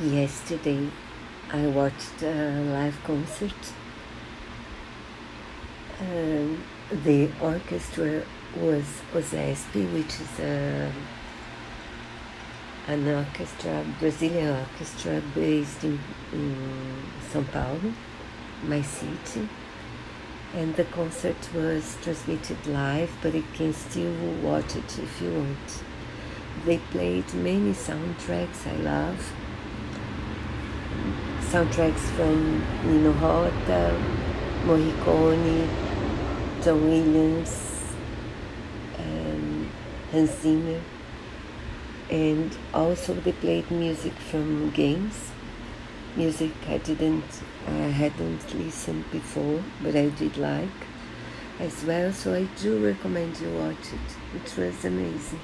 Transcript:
Yesterday, I watched a live concert. Um, the orchestra was OSESP, which is a, an orchestra, Brazilian orchestra based in, in São Paulo, my city. And the concert was transmitted live, but you can still watch it if you want. They played many soundtracks I love soundtracks from Nino Rota, Morricone, John Williams, um, Hans Zimmer, and also they played music from games, music I didn't, I hadn't listened before, but I did like as well. So I do recommend you watch it. It was amazing.